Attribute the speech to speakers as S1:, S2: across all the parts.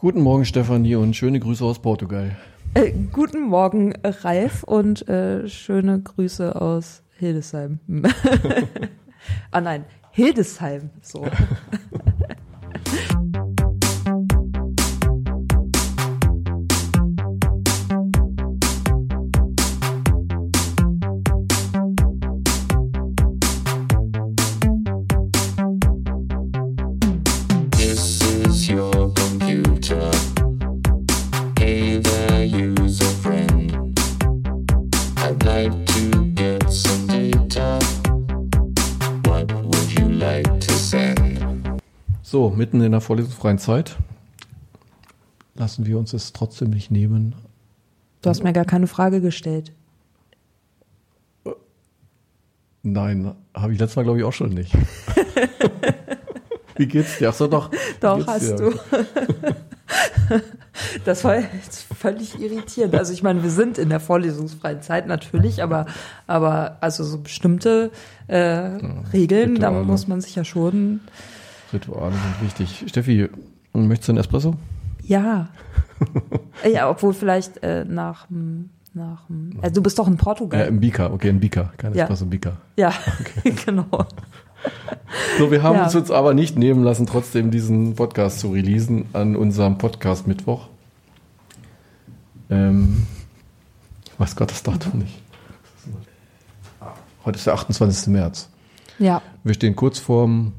S1: Guten Morgen, Stefanie, und schöne Grüße aus Portugal.
S2: Äh, guten Morgen, Ralf, und äh, schöne Grüße aus Hildesheim. ah nein, Hildesheim. So.
S1: mitten in der vorlesungsfreien Zeit lassen wir uns es trotzdem nicht nehmen.
S2: Du hast mir gar keine Frage gestellt.
S1: Nein, habe ich letztes Mal, glaube ich, auch schon nicht. Wie geht's dir? Ach so, doch.
S2: Doch, hast
S1: dir?
S2: du. Das war jetzt völlig irritierend. Also ich meine, wir sind in der vorlesungsfreien Zeit natürlich, aber, aber also so bestimmte äh, Regeln, da muss man sich ja schon.
S1: Rituale sind wichtig. Steffi, möchtest du einen Espresso?
S2: Ja. ja, obwohl vielleicht äh, nach dem- nach dem- also du bist doch in
S1: Äh,
S2: Portugal.
S1: Im Bika, okay, ein Bika, kein
S2: Ja.
S1: Espresso, Bika.
S2: ja, genau.
S1: So, wir haben
S2: Ja.
S1: uns aber nicht nehmen lassen, trotzdem diesen Podcast zu releasen an unserem Podcast Mittwoch. Ähm, ich weiß Gott das Datum nicht. Heute ist der 28. März.
S2: Ja,
S1: Wir stehen kurz vorm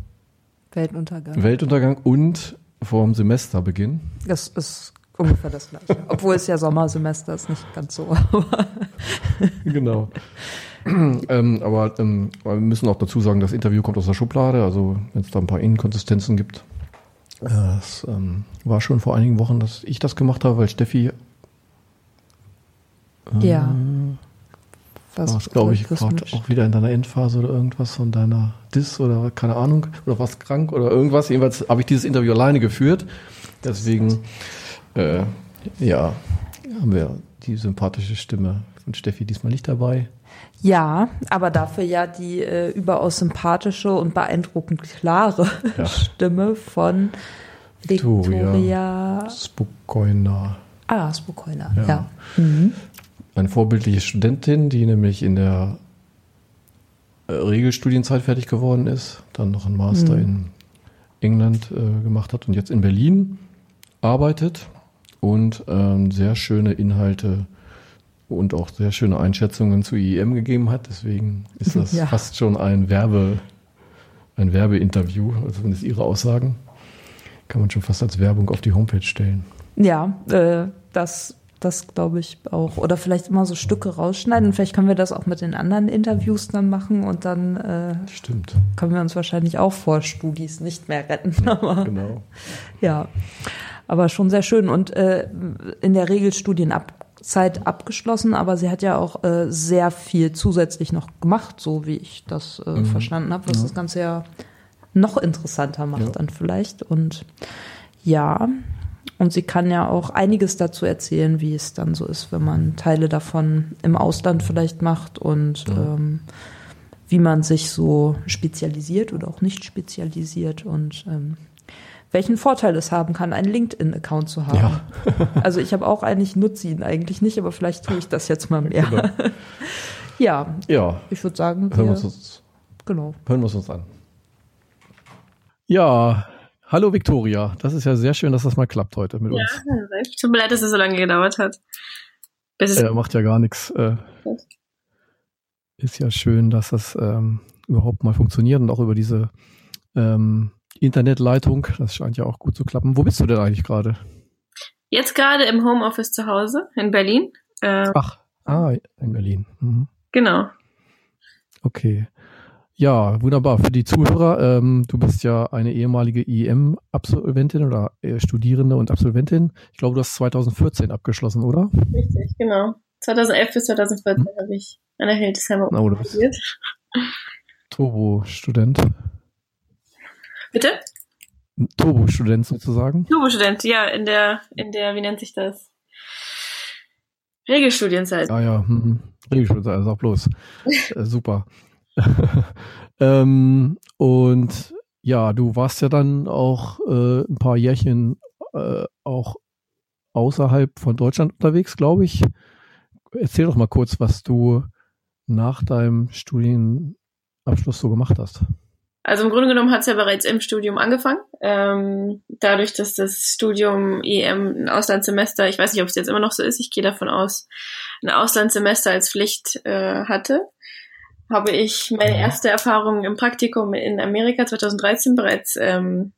S2: Weltuntergang.
S1: Weltuntergang und vorm Semesterbeginn.
S2: Das ist ungefähr das gleiche. Obwohl es ja Sommersemester ist, nicht ganz so.
S1: genau. ähm, aber ähm, wir müssen auch dazu sagen, das Interview kommt aus der Schublade, also wenn es da ein paar Inkonsistenzen gibt. Es ähm, war schon vor einigen Wochen, dass ich das gemacht habe, weil Steffi
S2: ja.
S1: War es, glaube ich, gerade auch wieder in deiner Endphase oder irgendwas von deiner Dis oder keine Ahnung, oder warst krank oder irgendwas. Jedenfalls habe ich dieses Interview alleine geführt. Deswegen, äh, ja, haben wir die sympathische Stimme von Steffi diesmal nicht dabei.
S2: Ja, aber dafür ja die äh, überaus sympathische und beeindruckend klare
S1: Ja.
S2: Stimme von
S1: Victoria.
S2: Victoria
S1: Spokojna.
S2: Ah, Spokojna,
S1: Ja.
S2: ja. Mhm.
S1: Eine vorbildliche Studentin, die nämlich in der äh, Regelstudienzeit fertig geworden ist, dann noch einen Master
S2: Mhm.
S1: in England äh, gemacht hat und jetzt in Berlin arbeitet und ähm, sehr schöne Inhalte und auch sehr schöne Einschätzungen zu IEM gegeben hat. Deswegen ist das
S2: Ja.
S1: fast schon ein Werbe, ein Werbeinterview, also zumindest ihre Aussagen. Kann man schon fast als Werbung auf die Homepage stellen.
S2: Ja, äh, das, das glaube ich auch. Oder vielleicht immer so Stücke rausschneiden. Vielleicht können wir das auch mit den anderen Interviews dann machen und dann äh,
S1: Stimmt.
S2: können wir uns wahrscheinlich auch vor Studis nicht mehr retten. Aber
S1: Genau.
S2: Ja, aber schon sehr schön und äh, in der Regel Studienzeit abgeschlossen, aber sie hat ja auch äh, sehr viel zusätzlich noch gemacht, so wie ich das äh, verstanden habe, was das Ganze ja noch interessanter macht
S1: Ja.
S2: dann vielleicht und ja, und sie kann ja auch einiges dazu erzählen, wie es dann so ist, wenn man Teile davon im Ausland vielleicht macht und ähm, wie man sich so spezialisiert oder auch nicht spezialisiert und ähm, welchen Vorteil es haben kann, einen LinkedIn-Account zu haben.
S1: Ja.
S2: Also ich habe auch eigentlich nutze ihn eigentlich nicht, aber vielleicht tue ich das jetzt mal mehr.
S1: Genau.
S2: Ja,
S1: Ja,
S2: ich würde sagen,
S1: hören wir uns
S2: genau.
S1: Hören wir es uns an. Ja, hallo Victoria. Das ist ja sehr schön, dass das mal klappt heute mit
S3: Ja,
S1: uns.
S3: tut mir leid, dass es so lange gedauert hat.
S1: Äh, macht ja gar nichts. Äh, ist ja schön, dass das ähm, überhaupt mal funktioniert und auch über diese ähm, Internetleitung. Das scheint ja auch gut zu klappen. Wo bist du denn eigentlich gerade?
S3: jetzt gerade im Homeoffice zu Hause in Berlin. Äh,
S1: Ach, ah, in Berlin. Mhm.
S3: genau.
S1: Okay. Ja, wunderbar. Für die Zuhörer, ähm, du bist ja eine ehemalige IEM-Absolventin oder äh, Studierende und Absolventin. Ich glaube, du hast 2014 abgeschlossen, oder?
S3: Richtig, genau. 2011 bis 2014 habe ich an der Hildesheimer
S1: Oh, du bist
S3: studiert.
S1: Turbo-Student.
S3: Bitte?
S1: Turbo-Student sozusagen.
S3: Turbo-Student, ja, in der, in der, wie nennt sich das? Regelstudienzeit.
S1: Ah ja, hm, Regelschutz, also auch bloß. äh, super. ähm, und ja, du warst ja dann auch äh, ein paar Jährchen äh, auch außerhalb von Deutschland unterwegs, glaube ich. Erzähl doch mal kurz, was du nach deinem Studienabschluss so gemacht hast.
S3: Also im Grunde genommen hat es ja bereits im Studium angefangen. Ähm, dadurch, dass das Studium EM ein Auslandssemester, ich weiß nicht, ob es jetzt immer noch so ist, ich gehe davon aus, ein Auslandssemester als Pflicht äh, hatte, habe ich meine erste Erfahrung im Praktikum in Amerika 2013 bereits ähm,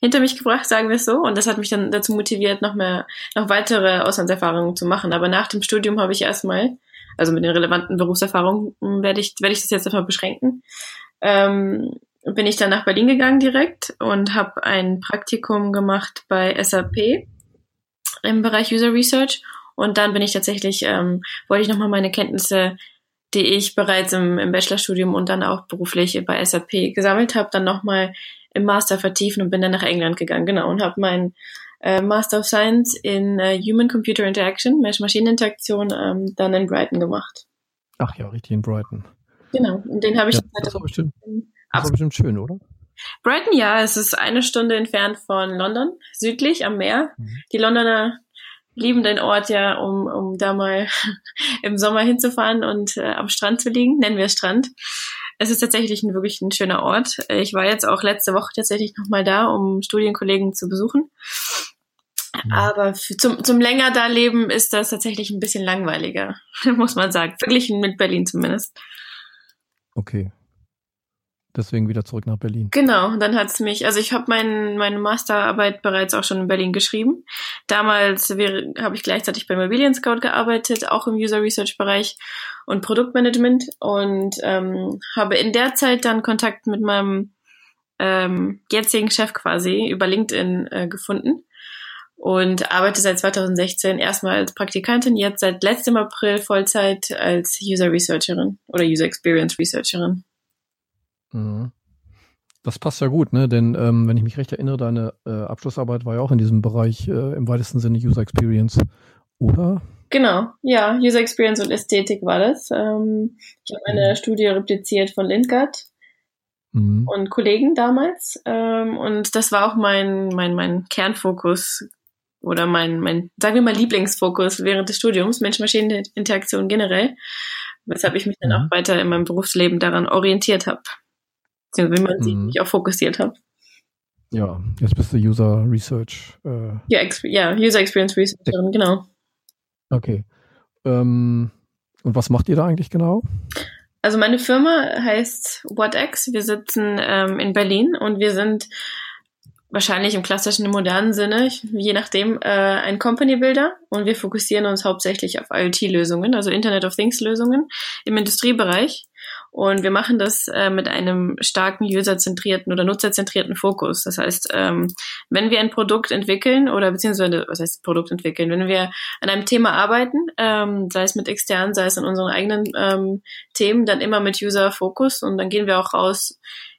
S3: hinter mich gebracht, sagen wir es so. Und das hat mich dann dazu motiviert, noch mehr, noch weitere Auslandserfahrungen zu machen. Aber nach dem Studium habe ich erstmal, also mit den relevanten Berufserfahrungen werde ich, werde ich das jetzt erstmal beschränken, ähm, bin ich dann nach Berlin gegangen direkt und habe ein Praktikum gemacht bei SAP im Bereich User Research. Und dann bin ich tatsächlich, ähm, wollte ich nochmal meine Kenntnisse, die ich bereits im, im Bachelorstudium und dann auch beruflich bei SAP gesammelt habe, dann nochmal im Master vertiefen und bin dann nach England gegangen, genau, und habe mein äh, Master of Science in äh, Human Computer Interaction, Mensch-Maschinen-Interaktion, ähm, dann in Brighton gemacht.
S1: Ach ja, richtig in Brighton.
S3: Genau, und den habe ich
S1: Ja, das war bestimmt, das war bestimmt schön, oder?
S3: Brighton, ja, es ist eine Stunde entfernt von London, südlich am Meer.
S1: Mhm.
S3: Die Londoner lieben den Ort ja, um, um da mal im Sommer hinzufahren und äh, am Strand zu liegen, nennen wir es Strand. Es ist tatsächlich ein, wirklich ein schöner Ort. Ich war jetzt auch letzte Woche tatsächlich nochmal da, um Studienkollegen zu besuchen. Aber für, zum, zum länger da leben ist das tatsächlich ein bisschen langweiliger, muss man sagen. Verglichen mit Berlin zumindest.
S1: Okay. Deswegen wieder zurück nach Berlin.
S3: Genau, dann hat's mich, also ich habe mein, meine Masterarbeit bereits auch schon in Berlin geschrieben. Damals habe ich gleichzeitig bei Immobilien Scout gearbeitet, auch im User Research Bereich und Produktmanagement und ähm, habe in der Zeit dann Kontakt mit meinem ähm, jetzigen Chef quasi über LinkedIn äh, gefunden und arbeite seit 2016 erstmal als Praktikantin, jetzt seit letztem April Vollzeit als User Researcherin oder User Experience Researcherin.
S1: Mhm. Das passt ja gut, ne? Denn ähm, wenn ich mich recht erinnere, deine äh, Abschlussarbeit war ja auch in diesem Bereich äh, im weitesten Sinne User Experience, oder?
S3: Genau, ja, User Experience und Ästhetik war das. Ähm, ich habe eine
S1: Mhm.
S3: Studie repliziert von Lindgart
S1: Mhm.
S3: und Kollegen damals. Ähm, und das war auch mein, mein, mein Kernfokus oder mein, mein, sagen wir mal, Lieblingsfokus während des Studiums, Mensch-Maschinen-Interaktion generell, weshalb ich mich dann
S1: Mhm.
S3: auch weiter in meinem Berufsleben daran orientiert habe. Beziehungsweise wie man sieht,
S1: Mhm.
S3: auch fokussiert habe.
S1: Ja, jetzt bist du User Research. Äh,
S3: Ja, ja, User Experience Researcherin, genau.
S1: okay. Ähm, und was macht ihr da eigentlich genau?
S3: Also meine Firma heißt WhatX. Wir sitzen ähm, in Berlin und wir sind wahrscheinlich im klassischen, im modernen Sinne, je nachdem, äh, ein Company Builder und wir fokussieren uns hauptsächlich auf IoT-Lösungen, also Internet of Things-Lösungen im Industriebereich. Und wir machen das äh, mit einem starken userzentrierten oder nutzerzentrierten Fokus. Das heißt, ähm, wenn wir ein Produkt entwickeln oder beziehungsweise, was heißt Produkt entwickeln, wenn wir an einem Thema arbeiten, ähm, sei es mit externen, sei es in unseren eigenen ähm, Themen, dann immer mit User-Fokus und dann gehen wir auch raus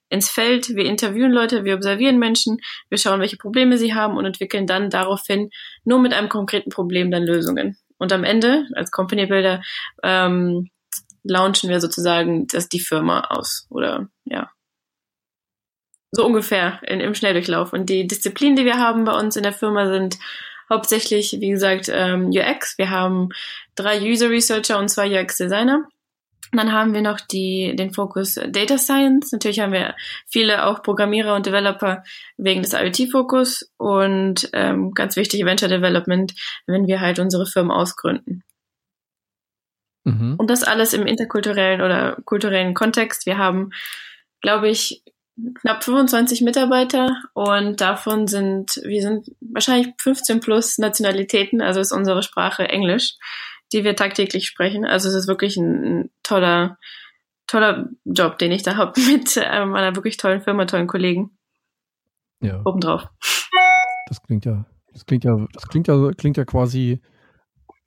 S3: ins Feld, wir interviewen Leute, wir observieren Menschen, wir schauen, welche Probleme sie haben und entwickeln dann daraufhin nur mit einem konkreten Problem dann Lösungen. Und am Ende, als Company Builder, ähm, launchen wir sozusagen das, die Firma aus. Oder ja. So ungefähr in, im Schnelldurchlauf. Und die Disziplinen, die wir haben bei uns in der Firma, sind hauptsächlich, wie gesagt, ähm, UX. Wir haben drei User Researcher und zwei UX Designer. Dann haben wir noch die, den Fokus Data Science. Natürlich haben wir viele auch Programmierer und Developer wegen des IoT-Fokus und ähm, ganz wichtig Venture Development, wenn wir halt unsere Firmen ausgründen.
S1: Mhm.
S3: Und das alles im interkulturellen oder kulturellen Kontext. Wir haben, glaube ich, knapp 25 Mitarbeiter und davon sind, wir sind wahrscheinlich 15 plus Nationalitäten, also ist unsere Sprache Englisch, die wir tagtäglich sprechen. Also es ist wirklich ein, ein toller, toller Job, den ich da habe mit ähm, einer wirklich tollen Firma, tollen Kollegen
S1: Ja,
S3: obendrauf.
S1: das klingt ja, das klingt ja, das klingt ja, klingt ja quasi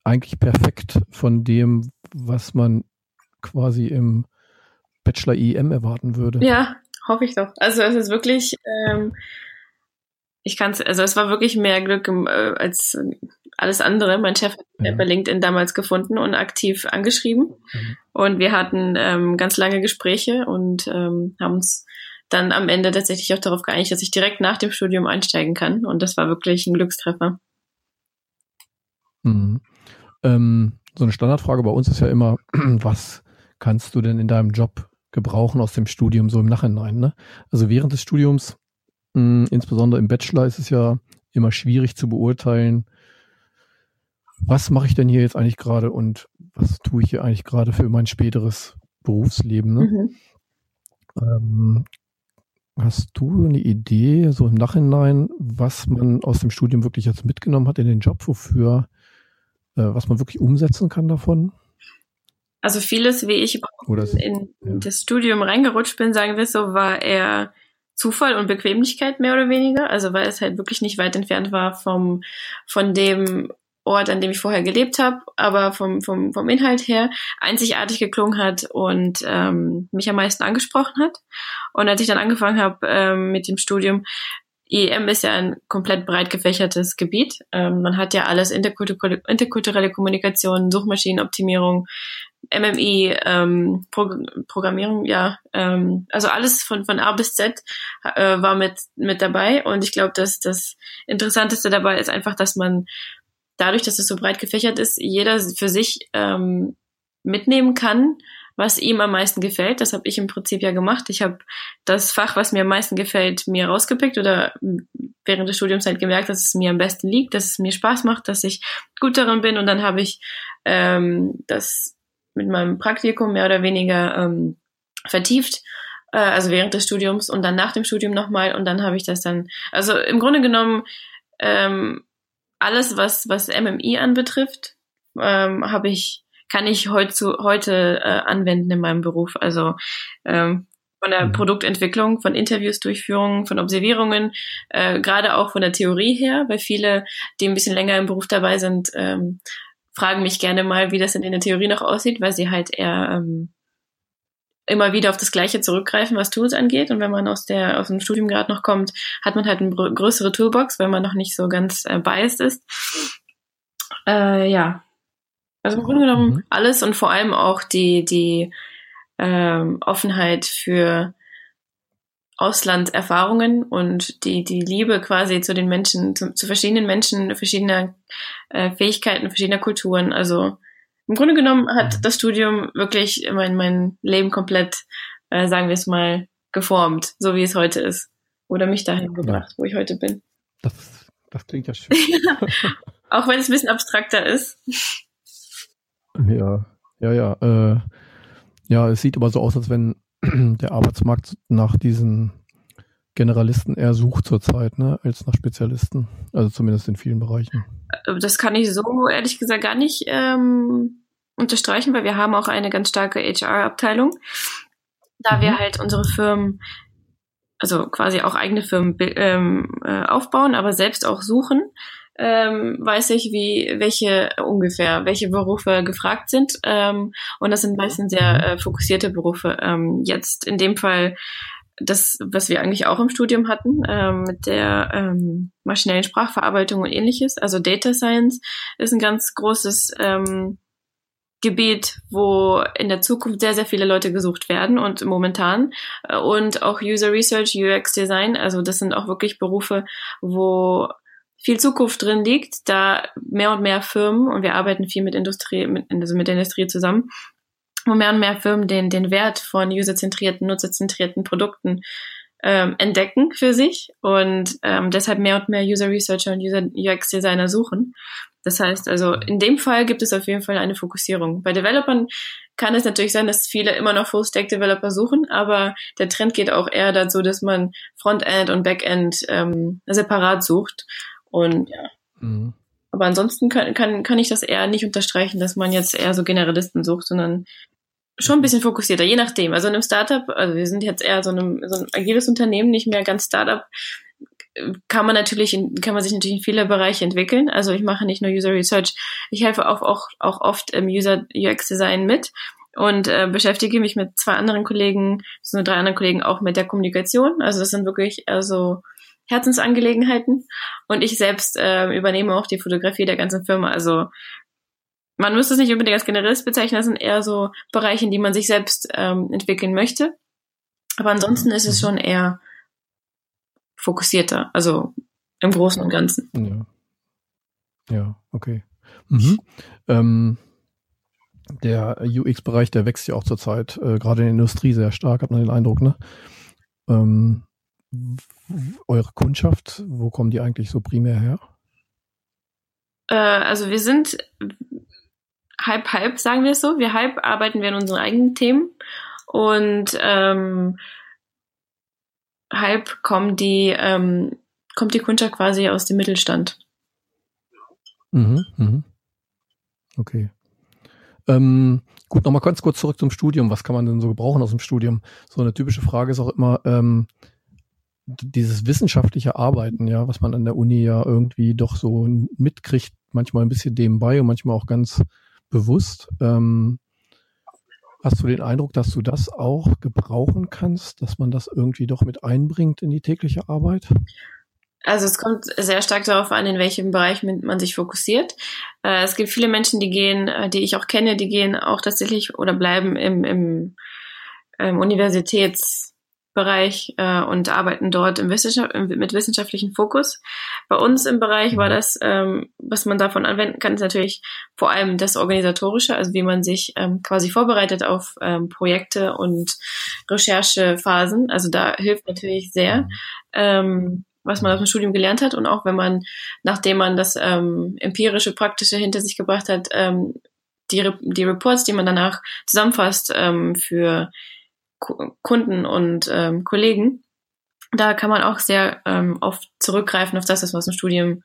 S1: eigentlich perfekt von dem, was man quasi im Bachelor EM erwarten würde.
S3: Ja, hoffe ich doch. Also es ist wirklich, ähm, ich kann es, also es war wirklich mehr Glück im, äh, als alles andere. Mein Chef hat
S1: Ja.
S3: bei LinkedIn damals gefunden und aktiv angeschrieben.
S1: Mhm.
S3: Und wir hatten ähm, ganz lange Gespräche und ähm, haben uns dann am Ende tatsächlich auch darauf geeinigt, dass ich direkt nach dem Studium einsteigen kann. Und das war wirklich ein Glückstreffer.
S1: Mhm. Ähm, so eine Standardfrage bei uns ist ja immer, was kannst du denn in deinem Job gebrauchen aus dem Studium so im Nachhinein? Ne? Also während des Studiums, mh, insbesondere im Bachelor, ist es ja immer schwierig zu beurteilen, was mache ich denn hier jetzt eigentlich gerade und was tue ich hier eigentlich gerade für mein späteres Berufsleben. Ne? Mhm. Ähm, hast du eine Idee, so im Nachhinein, was man aus dem Studium wirklich jetzt mitgenommen hat in den Job, wofür, was man wirklich umsetzen kann davon?
S3: Also vieles, wie ich in ja. das Studium reingerutscht bin, sagen wir so, war eher Zufall und Bequemlichkeit mehr oder weniger. Also weil es halt wirklich nicht weit entfernt war vom von dem Ort, an dem ich vorher gelebt habe, aber vom, vom, vom Inhalt her einzigartig geklungen hat und ähm, mich am meisten angesprochen hat. Und als ich dann angefangen habe ähm, mit dem Studium, IEM ist ja ein komplett breit gefächertes Gebiet. Ähm, man hat ja alles interkulturelle, interkulturelle Kommunikation, Suchmaschinenoptimierung, MMI, ähm, Pro Programmierung, ja, ähm, also alles von, von A bis Z äh, war mit, mit dabei. Und ich glaube, dass das Interessanteste dabei ist einfach, dass man dadurch, dass es so breit gefächert ist, jeder für sich ähm, mitnehmen kann, was ihm am meisten gefällt. Das habe ich im Prinzip ja gemacht. Ich habe das Fach, was mir am meisten gefällt, mir rausgepickt oder während der Studiumszeit gemerkt, dass es mir am besten liegt, dass es mir Spaß macht, dass ich gut darin bin. Und dann habe ich ähm, das mit meinem Praktikum mehr oder weniger ähm, vertieft äh, also während des Studiums und dann nach dem Studium nochmal und dann habe ich das dann, also im Grunde genommen ähm, alles, was, was MMI anbetrifft, ähm, habe ich, kann ich heute, heute äh, anwenden in meinem Beruf. Also ähm, von der mhm. Produktentwicklung, von Interviews-Durchführungen, von Observierungen, äh, gerade auch von der Theorie her, weil viele, die ein bisschen länger im Beruf dabei sind, ähm, fragen mich gerne mal, wie das denn in der Theorie noch aussieht, weil sie halt eher ähm, immer wieder auf das Gleiche zurückgreifen, was Tools angeht. Und wenn man aus der aus dem Studium gerade noch kommt, hat man halt eine größere Toolbox, weil man noch nicht so ganz äh, biased ist. Äh, ja, also im Grunde genommen mhm. alles und vor allem auch die die ähm, Offenheit für Auslandserfahrungen und die die Liebe quasi zu den Menschen, zu, zu verschiedenen Menschen, verschiedener äh, Fähigkeiten, verschiedener Kulturen. Also im Grunde genommen hat mhm. das Studium wirklich mein, mein Leben komplett, äh, sagen wir es mal, geformt, so wie es heute ist. Oder mich dahin gebracht, wo ich heute bin.
S1: Das, das klingt ja schön.
S3: Auch wenn es ein bisschen abstrakter ist.
S1: Ja, ja, ja. Äh, ja, es sieht aber so aus, als wenn der Arbeitsmarkt nach diesen Generalisten eher sucht zurzeit, ne, als nach Spezialisten. Also zumindest in vielen Bereichen.
S3: Äh, das kann ich so ehrlich gesagt gar nicht ähm, unterstreichen, weil wir haben auch eine ganz starke HR-Abteilung, da mhm. wir halt unsere Firmen, also quasi auch eigene Firmen ähm, äh, aufbauen, aber selbst auch suchen. Ähm, weiß ich, wie welche ungefähr welche Berufe gefragt sind ähm, und das sind meistens sehr mhm. äh, fokussierte Berufe. Ähm, jetzt in dem Fall das, was wir eigentlich auch im Studium hatten, ähm, mit der ähm, maschinellen Sprachverarbeitung und ähnliches. Also Data Science ist ein ganz großes ähm, Gebiet, wo in der Zukunft sehr, sehr viele Leute gesucht werden und momentan. Äh, und auch User Research, UX Design, also das sind auch wirklich Berufe, wo viel Zukunft drin liegt, da mehr und mehr Firmen, und wir arbeiten viel mit Industrie, mit, also mit der Industrie zusammen, wo mehr und mehr Firmen den, den Wert von userzentrierten, nutzerzentrierten Produkten ähm, entdecken für sich und ähm, deshalb mehr und mehr User Researcher und User UX Designer suchen. Das heißt also, in dem Fall gibt es auf jeden Fall eine Fokussierung. Bei Developern kann es natürlich sein, dass viele immer noch Full-Stack-Developer suchen, aber der Trend geht auch eher dazu, dass man Frontend und Backend ähm, separat sucht. Und ja. Mhm. Aber ansonsten kann, kann, kann ich das eher nicht unterstreichen, dass man jetzt eher so Generalisten sucht, sondern schon ein bisschen fokussierter, je nachdem. Also in einem Startup, also wir sind jetzt eher so, einem, so ein agiles Unternehmen, nicht mehr ganz Startup, kann man natürlich, in, kann man sich natürlich in viele Bereiche entwickeln. Also ich mache nicht nur User Research, ich helfe auch, auch, auch oft im User UX Design mit und äh, beschäftige mich mit zwei anderen Kollegen, so drei anderen Kollegen auch mit der Kommunikation. Also das sind wirklich also Herzensangelegenheiten. Und ich selbst äh, übernehme auch die Fotografie der ganzen Firma. Also man müsste es nicht unbedingt als Generalist bezeichnen, das sind eher so Bereiche, in die man sich selbst ähm, entwickeln möchte. Aber ansonsten ist es schon eher fokussierter, also im Großen und Ganzen.
S1: Ja. Ja, okay. Mhm. Ähm, der UX-Bereich, der wächst ja auch zurzeit, äh, gerade in der Industrie sehr stark, hat man den Eindruck, ne? Ähm, eure Kundschaft, wo kommen die eigentlich so primär her?
S3: Äh, also wir sind halb halb, sagen wir es so. Wir halb arbeiten wir an unseren eigenen Themen und ähm, halb kommen die ähm, kommt die Kundschaft quasi aus dem Mittelstand.
S1: Mhm, mhm. Okay. Ähm, gut, nochmal ganz kurz zurück zum Studium. Was kann man denn so gebrauchen aus dem Studium? So eine typische Frage ist auch immer ähm, dieses wissenschaftliche Arbeiten, ja, was man an der Uni ja irgendwie doch so mitkriegt, manchmal ein bisschen nebenbei und manchmal auch ganz bewusst. Ähm, hast du den Eindruck, dass du das auch gebrauchen kannst, dass man das irgendwie doch mit einbringt in die tägliche Arbeit?
S3: Also es kommt sehr stark darauf an, in welchem Bereich man sich fokussiert. Äh, es gibt viele Menschen, die gehen, äh, die ich auch kenne, die gehen auch tatsächlich oder bleiben im, im, im Universitätsbereich äh, und arbeiten dort im Wissenschaft, mit wissenschaftlichem Fokus. Bei uns im Bereich war das, ähm, was man davon anwenden kann, ist natürlich vor allem das Organisatorische, also wie man sich ähm, quasi vorbereitet auf ähm, Projekte und Recherchephasen. Also da hilft natürlich sehr. Ähm, was man aus dem Studium gelernt hat und auch wenn man, nachdem man das ähm, empirische, praktische hinter sich gebracht hat, ähm, die, die Reports, die man danach zusammenfasst ähm, für Kunden und ähm, Kollegen, da kann man auch sehr ähm, oft zurückgreifen auf das, was man aus dem Studium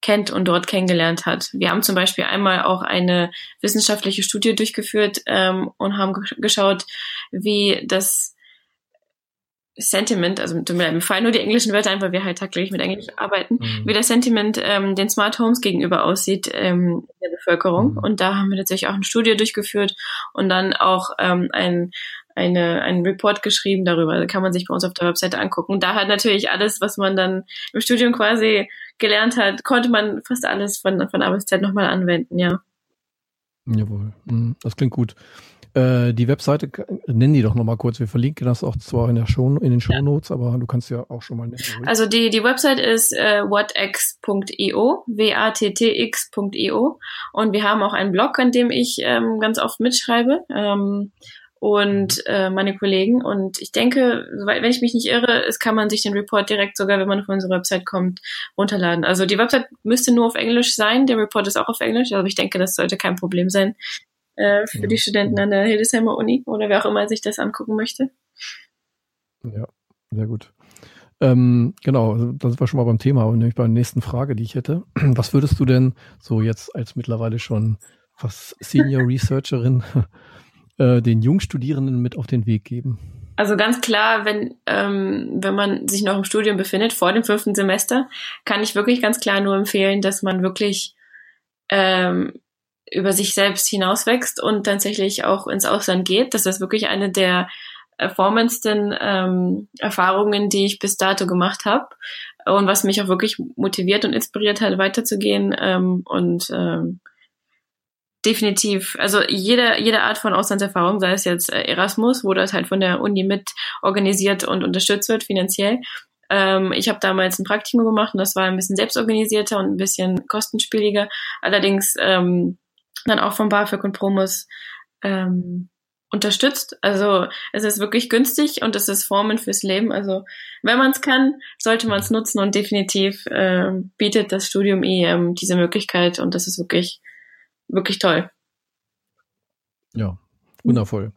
S3: kennt und dort kennengelernt hat. Wir haben zum Beispiel einmal auch eine wissenschaftliche Studie durchgeführt ähm, und haben geschaut, wie das Sentiment, also mir fallen nur die englischen Wörter ein, weil wir halt tagtäglich mit Englisch arbeiten, mhm. wie das Sentiment ähm, den Smart Homes gegenüber aussieht ähm, der Bevölkerung. Mhm. Und da haben wir tatsächlich auch eine Studie durchgeführt und dann auch ähm, ein, eine, einen Report geschrieben darüber. Da kann man sich bei uns auf der Webseite angucken. Und da hat natürlich alles, was man dann im Studium quasi gelernt hat, konnte man fast alles von, von A bis Z nochmal anwenden, ja.
S1: Jawohl, mhm. das klingt gut. Äh, die Webseite, nennen die doch nochmal kurz. Wir verlinken das auch zwar in, der Show, in den Shownotes, ja. aber du kannst ja auch schon mal nennen.
S3: Also die, die Website ist äh, whatx.io, w-a-t-t-x.io und wir haben auch einen Blog, an dem ich ähm, ganz oft mitschreibe. Ähm, und äh, meine Kollegen. Und ich denke, wenn ich mich nicht irre, es kann man sich den Report direkt sogar, wenn man auf unsere Website kommt, runterladen. Also die Website müsste nur auf Englisch sein, der Report ist auch auf Englisch, aber ich denke, das sollte kein Problem sein äh, für ja. die Studenten an der Hildesheimer Uni oder wer auch immer sich das angucken möchte.
S1: Ja, sehr gut. Ähm, genau, also da sind wir schon mal beim Thema und nämlich bei der nächsten Frage, die ich hätte. Was würdest du denn so jetzt als mittlerweile schon fast Senior Researcherin äh, den Jungstudierenden mit auf den Weg geben?
S3: Also ganz klar, wenn, ähm, wenn man sich noch im Studium befindet, vor dem fünften Semester, kann ich wirklich ganz klar nur empfehlen, dass man wirklich ähm, über sich selbst hinauswächst und tatsächlich auch ins Ausland geht. Das ist wirklich eine der erformendsten ähm, Erfahrungen, die ich bis dato gemacht habe und was mich auch wirklich motiviert und inspiriert hat, weiterzugehen ähm, und ähm, definitiv, also jede, jede Art von Auslandserfahrung, sei es jetzt äh, Erasmus, wo das halt von der Uni mit organisiert und unterstützt wird finanziell. Ähm, ich habe damals ein Praktikum gemacht und das war ein bisschen selbstorganisierter und ein bisschen kostenspieliger. Allerdings ähm, dann auch von BAföG und Promos ähm, unterstützt. Also es ist wirklich günstig und es ist Formen fürs Leben. Also wenn man es kann, sollte man es nutzen und definitiv äh, bietet das Studium EM diese Möglichkeit und das ist wirklich, wirklich toll.
S1: Ja, wundervoll.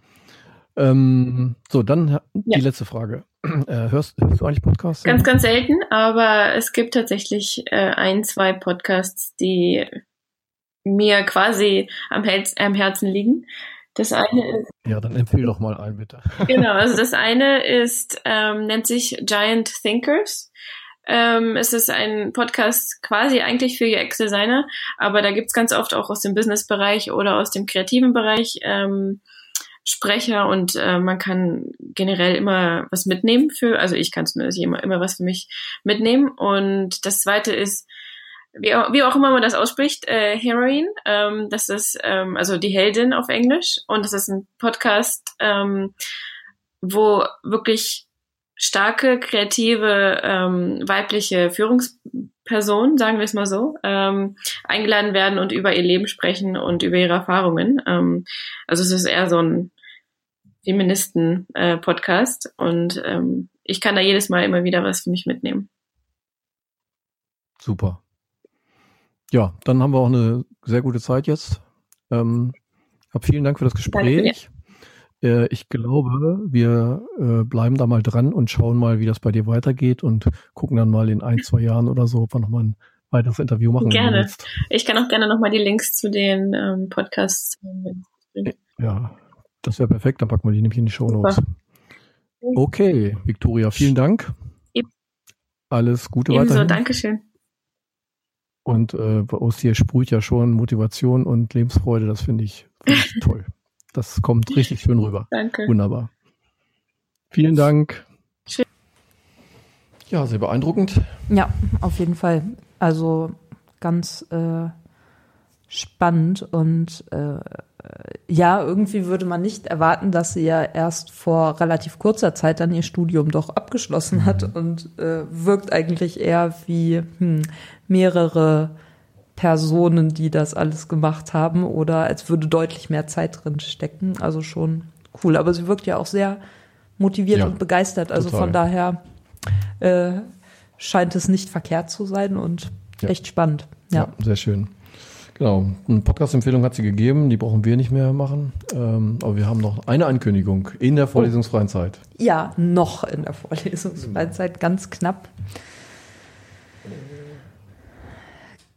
S1: Ähm, so, dann die ja. letzte Frage. Äh, hörst, hörst, du eigentlich Podcasts?
S3: Ganz, ganz selten, aber es gibt tatsächlich äh, ein, zwei Podcasts, die mir quasi am, Herz, am Herzen liegen. Das eine ist.
S1: Ja, dann empfehle doch mal einen, bitte.
S3: genau, also das eine ist, ähm, nennt sich Giant Thinkers. Ähm, es ist ein Podcast quasi eigentlich für UX-Designer, aber da gibt's ganz oft auch aus dem Business-Bereich oder aus dem kreativen Bereich ähm, Sprecher und äh, man kann generell immer was mitnehmen für, also ich kann zumindest immer, immer was für mich mitnehmen. Und das zweite ist wie, wie auch immer man das ausspricht, äh, Heroine. Ähm, das ist ähm, also die Heldin auf Englisch und das ist ein Podcast, ähm, wo wirklich starke, kreative, ähm, weibliche Führungspersonen, sagen wir es mal so, ähm, eingeladen werden und über ihr Leben sprechen und über ihre Erfahrungen. Ähm, also es ist eher so ein Feministen-Podcast äh, und ähm, ich kann da jedes Mal immer wieder was für mich mitnehmen.
S1: Super. Ja, dann haben wir auch eine sehr gute Zeit jetzt. Ähm, hab vielen Dank für das Gespräch. Äh, ich glaube, wir äh, bleiben da mal dran und schauen mal, wie das bei dir weitergeht und gucken dann mal in ein, zwei Jahren oder so, ob wir nochmal ein weiteres Interview machen.
S3: Gerne. Ich kann auch gerne nochmal die Links zu den ähm, Podcasts.
S1: Ja, das wäre perfekt. Dann packen wir die nämlich in die Show Notes. Okay, Victoria, vielen Dank. Alles Gute
S3: Ebenso,
S1: weiterhin.
S3: Dankeschön.
S1: Und äh, aus dir sprüht ja schon Motivation und Lebensfreude. Das finde ich, find ich toll. Das kommt richtig schön rüber.
S3: Danke.
S1: Wunderbar. Vielen Dank.
S3: Schön.
S1: Ja, sehr beeindruckend.
S2: Ja, auf jeden Fall. Also ganz äh, spannend und äh, ja, irgendwie würde man nicht erwarten, dass sie ja erst vor relativ kurzer Zeit dann ihr Studium doch abgeschlossen hat und äh, wirkt eigentlich eher wie hm, mehrere Personen, die das alles gemacht haben oder als würde deutlich mehr Zeit drin stecken. Also schon cool. Aber sie wirkt ja auch sehr motiviert
S1: Ja,
S2: und begeistert. Also
S1: total.
S2: von daher äh, scheint es nicht verkehrt zu sein und
S1: Ja.
S2: echt spannend. Ja.
S1: sehr schön. Genau. Eine Podcast-Empfehlung hat sie gegeben, die brauchen wir nicht mehr machen. Ähm, aber wir haben noch eine Ankündigung in der vorlesungsfreien Zeit.
S2: Ja, noch in der Vorlesungsfreizeit, ganz knapp.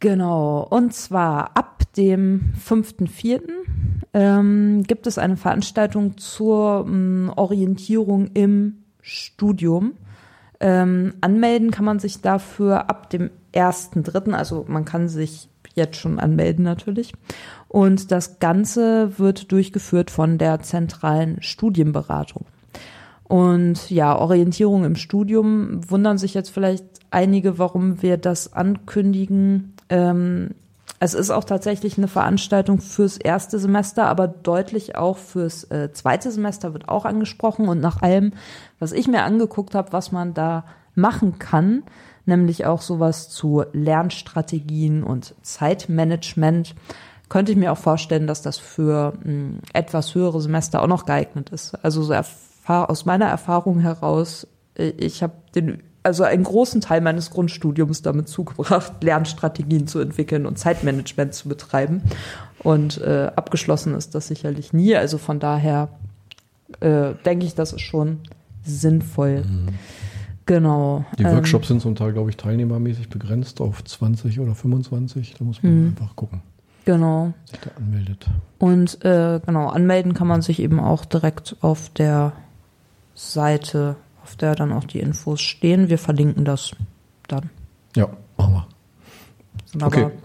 S2: Genau, und zwar ab dem 5.4. Ähm, gibt es eine Veranstaltung zur ähm, Orientierung im Studium. Ähm, anmelden kann man sich dafür ab dem 1.3., also man kann sich jetzt schon anmelden natürlich. Und das Ganze wird durchgeführt von der zentralen Studienberatung. Und ja, Orientierung im Studium wundern sich jetzt vielleicht einige, warum wir das ankündigen. Ähm, es ist auch tatsächlich eine Veranstaltung fürs erste Semester, aber deutlich auch fürs äh, zweite Semester wird auch angesprochen. Und nach allem, was ich mir angeguckt habe, was man da machen kann, nämlich auch sowas zu Lernstrategien und Zeitmanagement, könnte ich mir auch vorstellen, dass das für mh, etwas höhere Semester auch noch geeignet ist. Also so aus meiner Erfahrung heraus, äh, ich habe den also einen großen Teil meines Grundstudiums damit zugebracht, Lernstrategien zu entwickeln und Zeitmanagement zu betreiben. Und äh, abgeschlossen ist das sicherlich nie. Also von daher äh, denke ich, das ist schon sinnvoll. Genau.
S1: Die
S2: Ähm,
S1: Workshops sind zum Teil, glaube ich, teilnehmermäßig begrenzt auf 20 oder 25. Da muss man
S2: Mhm.
S1: einfach gucken,
S2: Genau.
S1: sich da anmeldet.
S2: Und äh, genau, anmelden kann man sich eben auch direkt auf der Seite, auf der dann auch die Infos stehen. Wir verlinken das dann.
S1: Ja, machen wir.
S2: Wunderbar.
S1: Okay.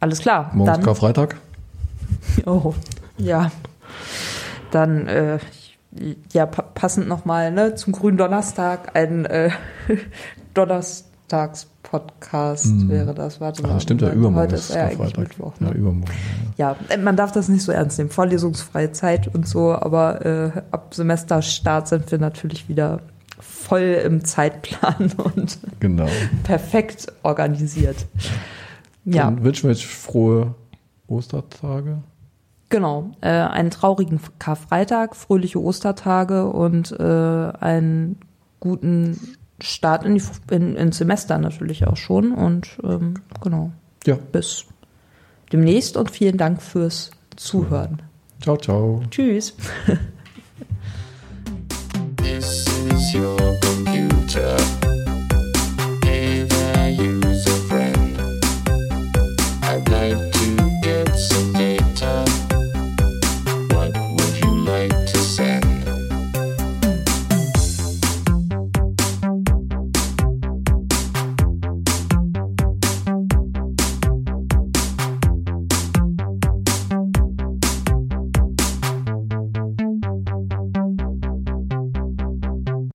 S2: Alles klar.
S1: Morgen ist Karfreitag.
S2: oh, ja. Dann, äh, ja, pa passend nochmal ne, zum grünen Donnerstag ein äh, Donnerstags-Podcast
S1: Mhm.
S2: wäre das. Warte
S1: Ah,
S2: mal.
S1: das stimmt ja übermorgen.
S2: Heute
S1: ist
S2: ist ja eigentlich. Mittwoch.
S1: Ja,
S2: Ne?
S1: übermorgen. Ja.
S2: Ja, man darf das nicht so ernst nehmen. Vorlesungsfreie Zeit und so, aber äh, ab Semesterstart sind wir natürlich wieder voll im Zeitplan und
S1: Genau.
S2: perfekt organisiert. Ja,
S1: Dann wünschen wir jetzt frohe Ostertage.
S2: genau. Äh, einen traurigen Karfreitag, fröhliche Ostertage und äh, einen guten Start in die, in, ins Semester natürlich auch schon. Und ähm, genau,
S1: Ja,
S2: bis demnächst und vielen Dank fürs Zuhören.
S1: ciao, ciao.
S2: Tschüss.
S4: This is your